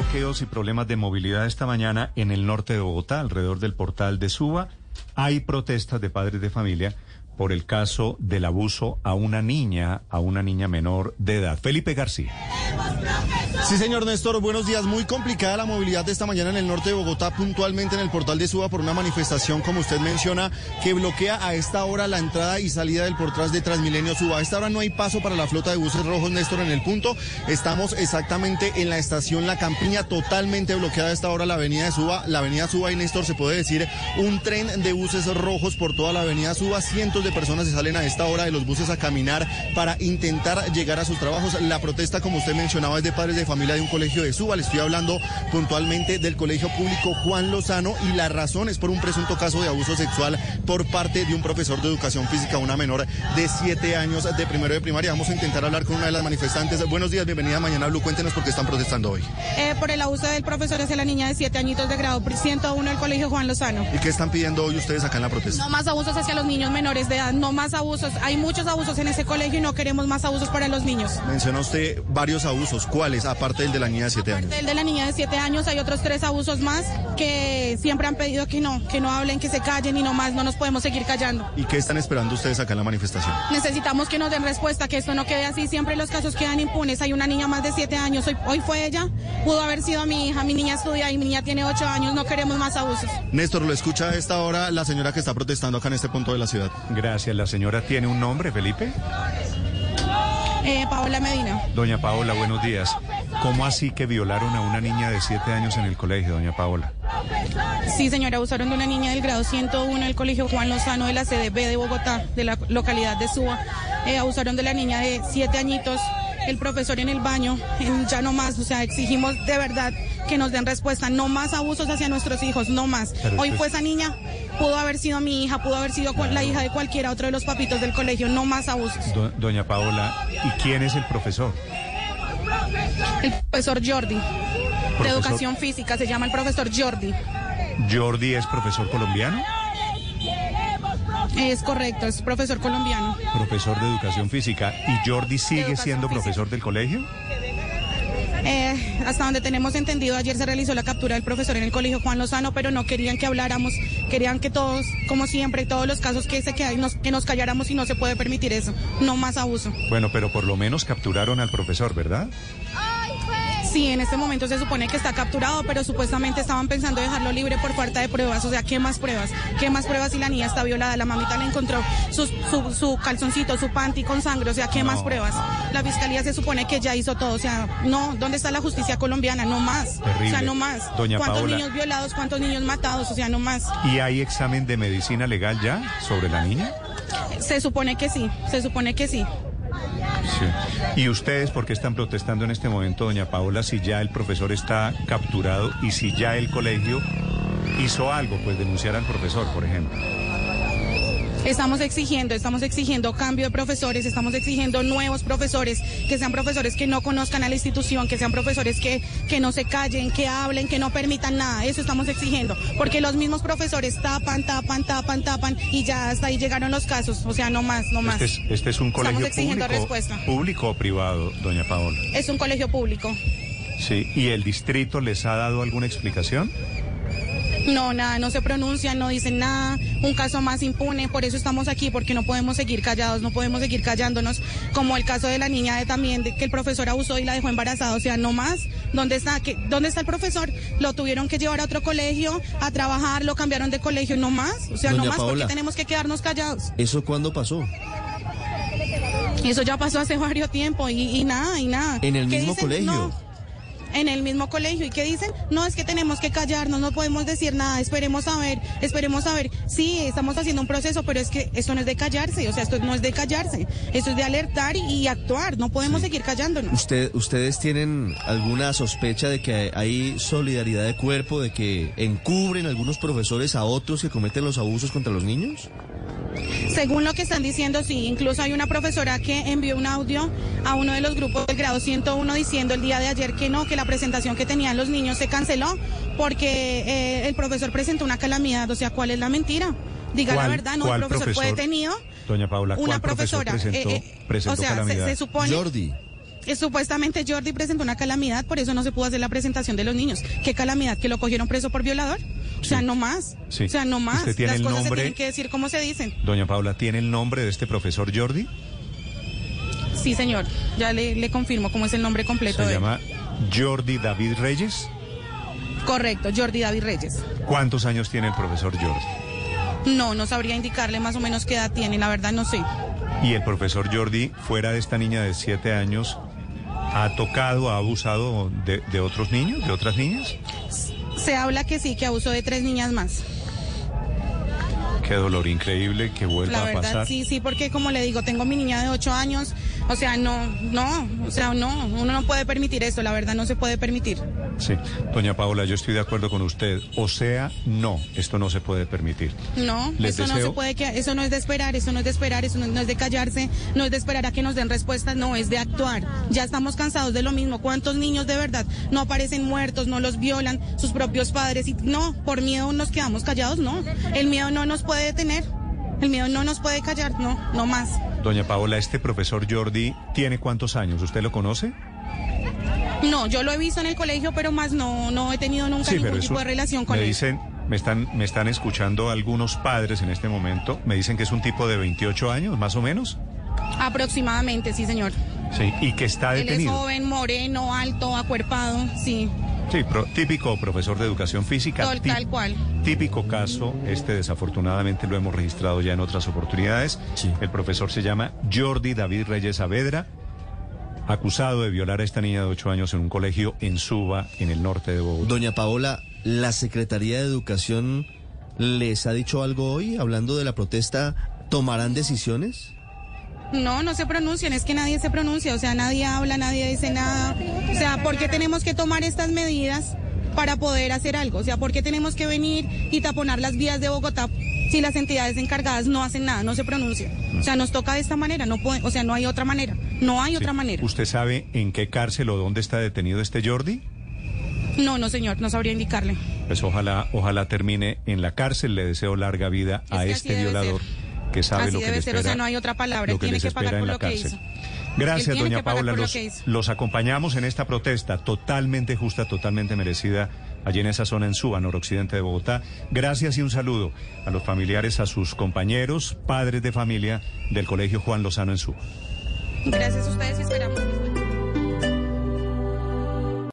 bloqueos y problemas de movilidad esta mañana en el norte de Bogotá, alrededor del portal de Suba. Hay protestas de padres de familia por el caso del abuso a una niña, a una niña menor de edad. Felipe García. Sí, señor Néstor, buenos días. Muy complicada la movilidad de esta mañana en el norte de Bogotá, puntualmente en el portal de Suba por una manifestación, como usted menciona, que bloquea a esta hora la entrada y salida del portal de Transmilenio Suba. A esta hora no hay paso para la flota de buses rojos, Néstor, en el punto. Estamos exactamente en la estación La Campiña, totalmente bloqueada a esta hora la avenida de Suba. La avenida Suba y Néstor se puede decir un tren de buses rojos por toda la avenida Suba. Cientos de personas se salen a esta hora de los buses a caminar para intentar llegar a sus trabajos. La protesta, como usted mencionaba, es de padres de familia de un colegio de Suba. Le estoy hablando puntualmente del colegio público Juan Lozano y la razón es por un presunto caso de abuso sexual por parte de un profesor de educación física, una menor de siete años de primero de primaria. Vamos a intentar hablar con una de las manifestantes. Buenos días, bienvenida a Mañana Blue. Cuéntenos por qué están protestando hoy. Eh, por el abuso del profesor hacia la niña de siete añitos de grado 101 del colegio Juan Lozano. ¿Y qué están pidiendo hoy ustedes acá en la protesta? No más abusos hacia los niños menores de edad, no más abusos. Hay muchos abusos en ese colegio y no queremos más abusos para los niños. Menciona usted varios abusos. ¿Cuáles? Aparte del de la niña de siete años. El de la niña de 7 años hay otros tres abusos más que siempre han pedido que no, que no hablen, que se callen y no más, no nos podemos seguir callando. ¿Y qué están esperando ustedes acá en la manifestación? Necesitamos que nos den respuesta, que esto no quede así, siempre los casos quedan impunes. Hay una niña más de 7 años, hoy, hoy fue ella, pudo haber sido mi hija, mi niña estudia y mi niña tiene 8 años, no queremos más abusos. Néstor, lo escucha a esta hora la señora que está protestando acá en este punto de la ciudad. Gracias. ¿La señora tiene un nombre, Felipe? Eh, Paola Medina. Doña Paola, buenos días. ¿Cómo así que violaron a una niña de siete años en el colegio, doña Paola? Sí, señora, abusaron de una niña del grado 101 del colegio Juan Lozano de la CDB de Bogotá, de la localidad de Suba. Eh, abusaron de la niña de siete añitos, el profesor en el baño, en ya no más, o sea, exigimos de verdad que nos den respuesta, no más abusos hacia nuestros hijos, no más. Pero Hoy fue es- esa niña, pudo haber sido mi hija, pudo haber sido la hija de cualquiera otro de los papitos del colegio, no más abusos. Do- doña Paola, ¿y quién es el profesor? El profesor Jordi, de educación física, se llama el profesor Jordi. ¿Jordi es profesor colombiano? Es correcto, es profesor colombiano. Profesor de educación física. ¿Y Jordi sigue siendo física. profesor del colegio? Eh, hasta donde tenemos entendido, ayer se realizó la captura del profesor en el colegio Juan Lozano, pero no querían que habláramos, querían que todos, como siempre, todos los casos que se quedan, nos, que nos calláramos y no se puede permitir eso, no más abuso. Bueno, pero por lo menos capturaron al profesor, ¿verdad? Sí, en este momento se supone que está capturado, pero supuestamente estaban pensando dejarlo libre por falta de pruebas. O sea, ¿qué más pruebas? ¿Qué más pruebas si la niña está violada? La mamita le encontró su, su, su calzoncito, su panty con sangre. O sea, ¿qué más pruebas? La fiscalía se supone que ya hizo todo. O sea, no, ¿dónde está la justicia colombiana? No más. Terrible. O sea, no más. Doña ¿Cuántos Paola. niños violados? ¿Cuántos niños matados? O sea, no más. ¿Y hay examen de medicina legal ya sobre la niña? Se supone que sí, se supone que sí. ¿Y ustedes por qué están protestando en este momento, doña Paola, si ya el profesor está capturado y si ya el colegio hizo algo, pues denunciar al profesor, por ejemplo? Estamos exigiendo, estamos exigiendo cambio de profesores, estamos exigiendo nuevos profesores, que sean profesores que no conozcan a la institución, que sean profesores que, que no se callen, que hablen, que no permitan nada. Eso estamos exigiendo. Porque los mismos profesores tapan, tapan, tapan, tapan y ya hasta ahí llegaron los casos. O sea, no más, no más. Este es, este es un colegio exigiendo público, respuesta. público o privado, doña Paola. Es un colegio público. Sí. ¿Y el distrito les ha dado alguna explicación? No, nada, no se pronuncian, no dicen nada, un caso más impune, por eso estamos aquí, porque no podemos seguir callados, no podemos seguir callándonos, como el caso de la niña de también, de que el profesor abusó y la dejó embarazada, o sea, no más, ¿dónde está? ¿Qué- ¿Dónde está el profesor? Lo tuvieron que llevar a otro colegio, a trabajar, lo cambiaron de colegio, no más, o sea, Doña no más, porque tenemos que quedarnos callados. ¿Eso cuándo pasó? Eso ya pasó hace varios tiempo y, y nada, y nada. ¿En el ¿Qué mismo colegio? No. En el mismo colegio. ¿Y qué dicen? No, es que tenemos que callarnos, no podemos decir nada, esperemos a ver, esperemos a ver. Sí, estamos haciendo un proceso, pero es que esto no es de callarse, o sea, esto no es de callarse, esto es de alertar y, y actuar, no podemos seguir callándonos. ¿Usted, ¿Ustedes tienen alguna sospecha de que hay solidaridad de cuerpo, de que encubren algunos profesores a otros que cometen los abusos contra los niños? Según lo que están diciendo, sí. Incluso hay una profesora que envió un audio a uno de los grupos del grado 101 diciendo el día de ayer que no, que la presentación que tenían los niños se canceló porque eh, el profesor presentó una calamidad. O sea, ¿cuál es la mentira? Diga la ¿Cuál- verdad, no, el cuál profesor, fue profesor? detenido. Doña Paula, una ¿cuál profesor profesora. presentó, eh, eh, presentó o sea, se, calamidad? se supone. Jordi. Supuestamente Jordi presentó una calamidad, por eso no se pudo hacer la presentación de los niños. ¿Qué calamidad? ¿Que lo cogieron preso por violador? O sea, no más. Sí. O sea, no más. ¿Usted tiene Las el cosas se tienen que decir como se dicen. Doña Paula, ¿tiene el nombre de este profesor Jordi? Sí, señor. Ya le, le confirmo cómo es el nombre completo Se de él. llama Jordi David Reyes. Correcto, Jordi David Reyes. ¿Cuántos años tiene el profesor Jordi? No, no sabría indicarle más o menos qué edad tiene, la verdad no sé. Y el profesor Jordi, fuera de esta niña de siete años, ¿ha tocado, ha abusado de, de otros niños, de otras niñas? Se habla que sí, que abusó de tres niñas más. Qué dolor increíble que vuelva La a verdad, pasar. sí, sí, porque como le digo, tengo mi niña de ocho años, o sea, no, no, o sea, no, uno no puede permitir esto, la verdad no se puede permitir. Sí, doña Paola, yo estoy de acuerdo con usted. O sea, no, esto no se puede permitir. No, Les eso no se puede que eso no es de esperar, eso no es de esperar, eso no, no es de callarse, no es de esperar a que nos den respuestas, no, es de actuar. Ya estamos cansados de lo mismo. ¿Cuántos niños de verdad no aparecen muertos, no los violan sus propios padres y no, por miedo nos quedamos callados, no. El miedo no nos puede detener. El miedo no nos puede callar, no, no más. Doña Paola, este profesor Jordi tiene cuántos años? ¿Usted lo conoce? No, yo lo he visto en el colegio, pero más no, no he tenido nunca ningún es tipo de relación con me él. dicen, me están, me están escuchando algunos padres en este momento. Me dicen que es un tipo de 28 años, más o menos. Aproximadamente, sí, señor. Sí, y que está Él es detenido. joven, moreno, alto, acuerpado, sí, Sí, pro- típico profesor de educación física. tal cual. Típico caso, este desafortunadamente lo hemos registrado ya en otras oportunidades. Sí. El profesor se llama Jordi David Reyes Saavedra, acusado de violar a esta niña de 8 años en un colegio en Suba, en el norte de Bogotá. Doña Paola, ¿la Secretaría de Educación les ha dicho algo hoy hablando de la protesta? ¿Tomarán decisiones? No, no se pronuncian, es que nadie se pronuncia, o sea, nadie habla, nadie dice nada. O sea, ¿por qué tenemos que tomar estas medidas para poder hacer algo? O sea, ¿por qué tenemos que venir y taponar las vías de Bogotá si las entidades encargadas no hacen nada, no se pronuncian? O sea, nos toca de esta manera, no puede, o sea, no hay otra manera, no hay Sí. otra manera. ¿Usted sabe en qué cárcel o dónde está detenido este Jordi? No, no, señor, no sabría indicarle. Pues ojalá, ojalá termine en la cárcel. Le deseo larga vida Es a este violador que sabe Así lo que debe le ser, o espera. sea, no hay otra palabra, lo que tiene les que pagar por la lo que cárcel. hizo. Gracias, doña Paula. Los, los acompañamos en esta protesta totalmente justa, totalmente merecida allí en esa zona en Suba, noroccidente de Bogotá. Gracias y un saludo a los familiares, a sus compañeros, padres de familia del Colegio Juan Lozano en Suba. Gracias a ustedes y esperamos.